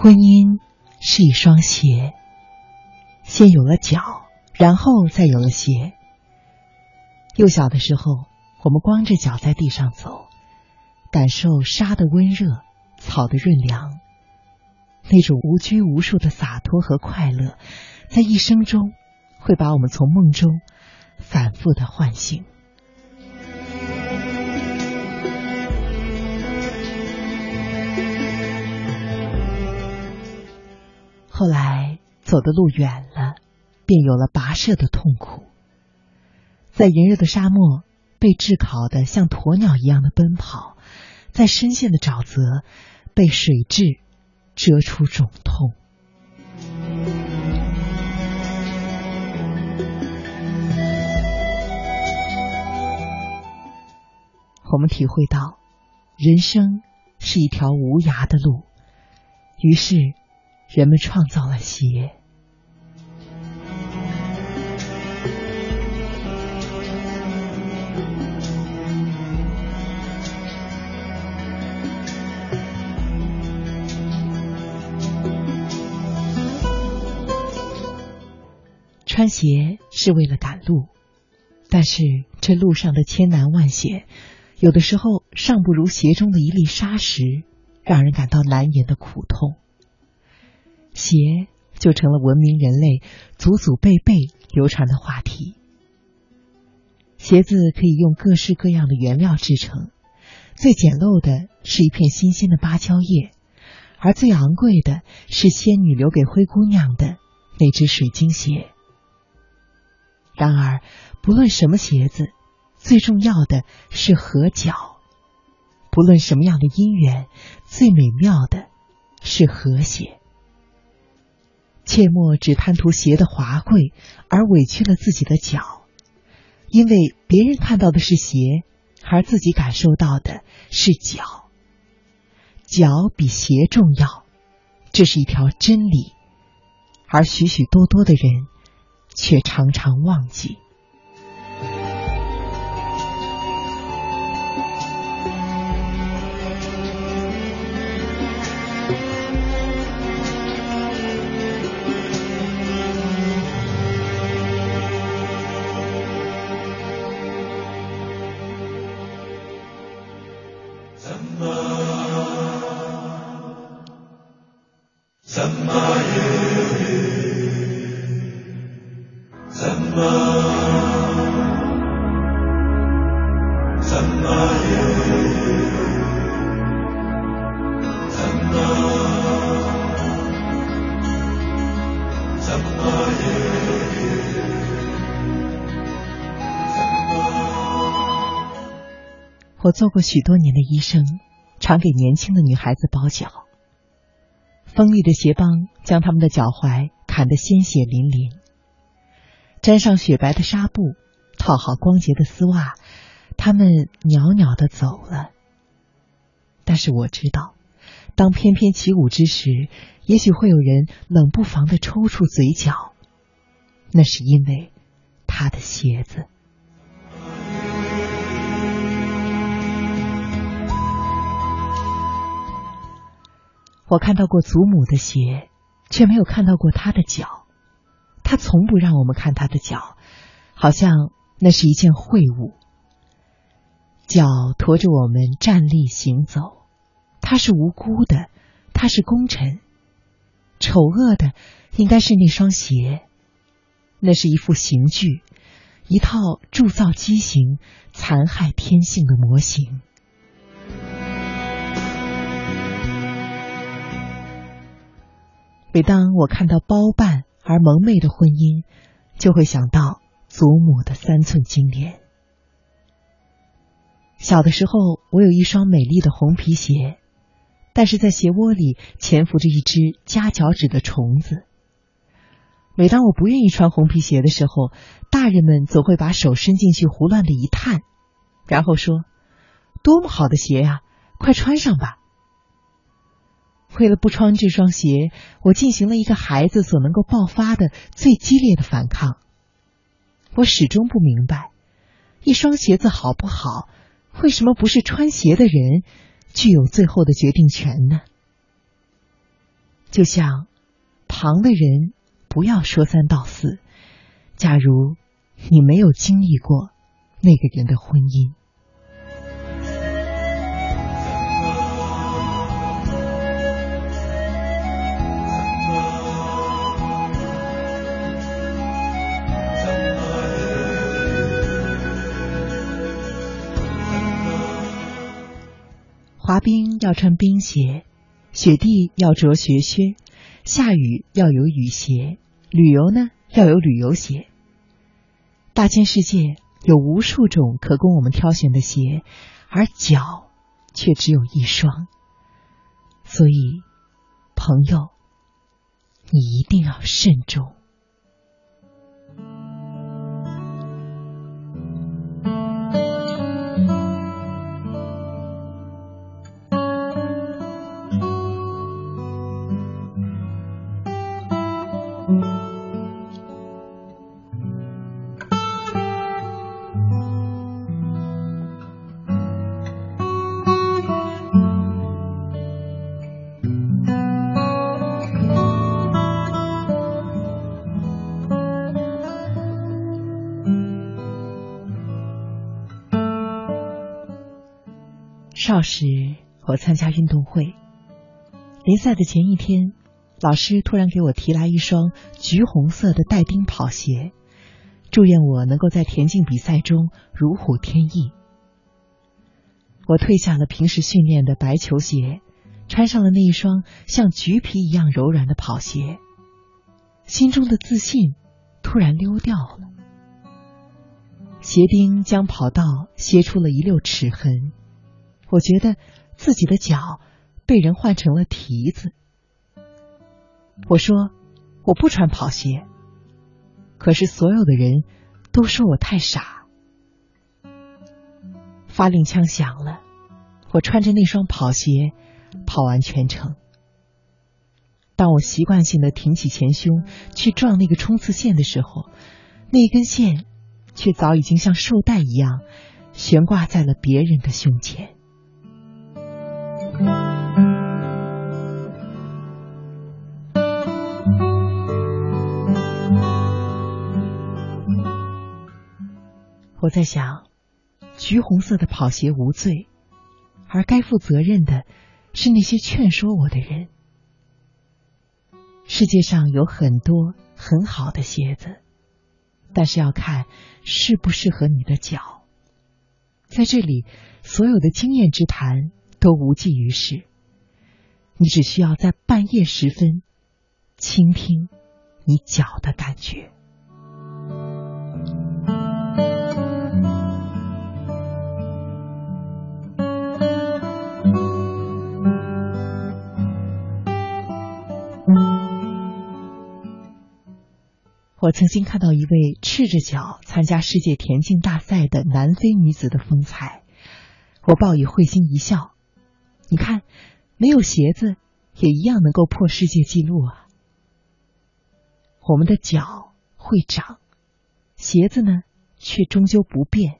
婚姻是一双鞋，先有了脚，然后再有了鞋。幼小的时候，我们光着脚在地上走，感受沙的温热，草的润凉，那种无拘无束的洒脱和快乐，在一生中会把我们从梦中反复的唤醒。后来走的路远了，便有了跋涉的痛苦。在炎热的沙漠，被炙烤的像鸵鸟一样的奔跑；在深陷的沼泽，被水蛭蛰出肿痛。我们体会到，人生是一条无涯的路，于是。人们创造了鞋。穿鞋是为了赶路，但是这路上的千难万险，有的时候尚不如鞋中的一粒沙石，让人感到难言的苦痛。鞋就成了文明人类祖祖辈辈流传的话题。鞋子可以用各式各样的原料制成，最简陋的是一片新鲜的芭蕉叶，而最昂贵的是仙女留给灰姑娘的那只水晶鞋。然而，不论什么鞋子，最重要的是合脚；不论什么样的姻缘，最美妙的是和谐。切莫只贪图鞋的华贵而委屈了自己的脚，因为别人看到的是鞋，而自己感受到的是脚。脚比鞋重要，这是一条真理，而许许多多的人却常常忘记。我做过许多年的医生，常给年轻的女孩子包脚。锋利的鞋帮将他们的脚踝砍得鲜血淋淋，沾上雪白的纱布，套好光洁的丝袜，他们袅袅的走了。但是我知道，当翩翩起舞之时，也许会有人冷不防的抽搐嘴角，那是因为他的鞋子。我看到过祖母的鞋，却没有看到过她的脚。她从不让我们看她的脚，好像那是一件秽物。脚驮着我们站立行走，她是无辜的，她是功臣。丑恶的应该是那双鞋，那是一副刑具，一套铸造畸形、残害天性的模型。每当我看到包办而蒙昧的婚姻，就会想到祖母的三寸金莲。小的时候，我有一双美丽的红皮鞋，但是在鞋窝里潜伏着一只夹脚趾的虫子。每当我不愿意穿红皮鞋的时候，大人们总会把手伸进去胡乱的一探，然后说：“多么好的鞋呀，快穿上吧。”为了不穿这双鞋，我进行了一个孩子所能够爆发的最激烈的反抗。我始终不明白，一双鞋子好不好，为什么不是穿鞋的人具有最后的决定权呢？就像旁的人不要说三道四。假如你没有经历过那个人的婚姻。滑冰要穿冰鞋，雪地要着雪靴，下雨要有雨鞋，旅游呢要有旅游鞋。大千世界有无数种可供我们挑选的鞋，而脚却只有一双。所以，朋友，你一定要慎重。少时，我参加运动会，联赛的前一天，老师突然给我提来一双橘红色的带钉跑鞋，祝愿我能够在田径比赛中如虎添翼。我褪下了平时训练的白球鞋，穿上了那一双像橘皮一样柔软的跑鞋，心中的自信突然溜掉了，鞋钉将跑道削出了一溜齿痕。我觉得自己的脚被人换成了蹄子。我说我不穿跑鞋，可是所有的人都说我太傻。发令枪响了，我穿着那双跑鞋跑完全程。当我习惯性的挺起前胸去撞那个冲刺线的时候，那根线却早已经像绶带一样悬挂在了别人的胸前。我在想，橘红色的跑鞋无罪，而该负责任的是那些劝说我的人。世界上有很多很好的鞋子，但是要看适不适合你的脚。在这里，所有的经验之谈。都无济于事，你只需要在半夜时分倾听你脚的感觉。我曾经看到一位赤着脚参加世界田径大赛的南非女子的风采，我报以会心一笑。你看，没有鞋子也一样能够破世界纪录啊！我们的脚会长，鞋子呢却终究不变。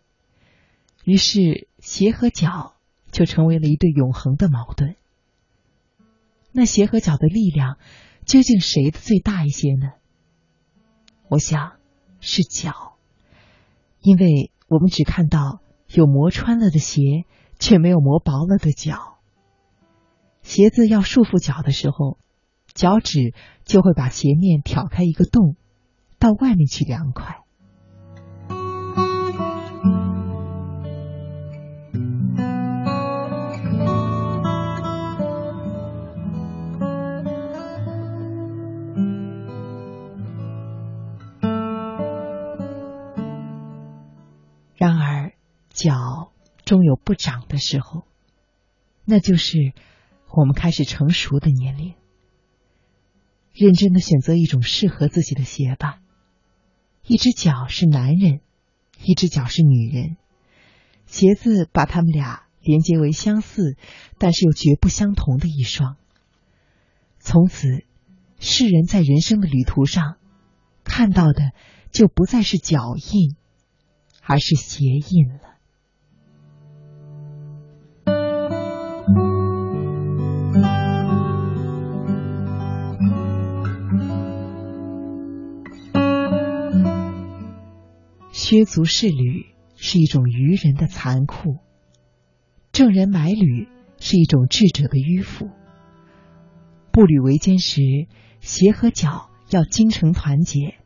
于是，鞋和脚就成为了一对永恒的矛盾。那鞋和脚的力量究竟谁的最大一些呢？我想是脚，因为我们只看到有磨穿了的鞋，却没有磨薄了的脚。鞋子要束缚脚的时候，脚趾就会把鞋面挑开一个洞，到外面去凉快。脚终有不长的时候，那就是。我们开始成熟的年龄，认真的选择一种适合自己的鞋吧。一只脚是男人，一只脚是女人，鞋子把他们俩连接为相似，但是又绝不相同的一双。从此，世人在人生的旅途上看到的就不再是脚印，而是鞋印了。靴足是履是一种愚人的残酷，正人买履是一种智者的迂腐。步履维艰时，鞋和脚要精诚团结；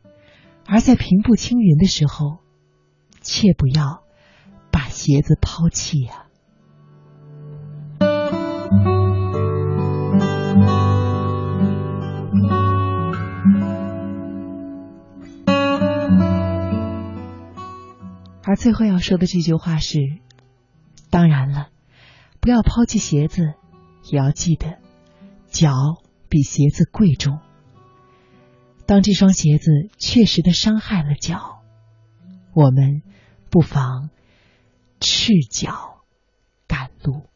而在平步青云的时候，切不要把鞋子抛弃呀。而最后要说的这句话是：当然了，不要抛弃鞋子，也要记得，脚比鞋子贵重。当这双鞋子确实的伤害了脚，我们不妨赤脚赶路。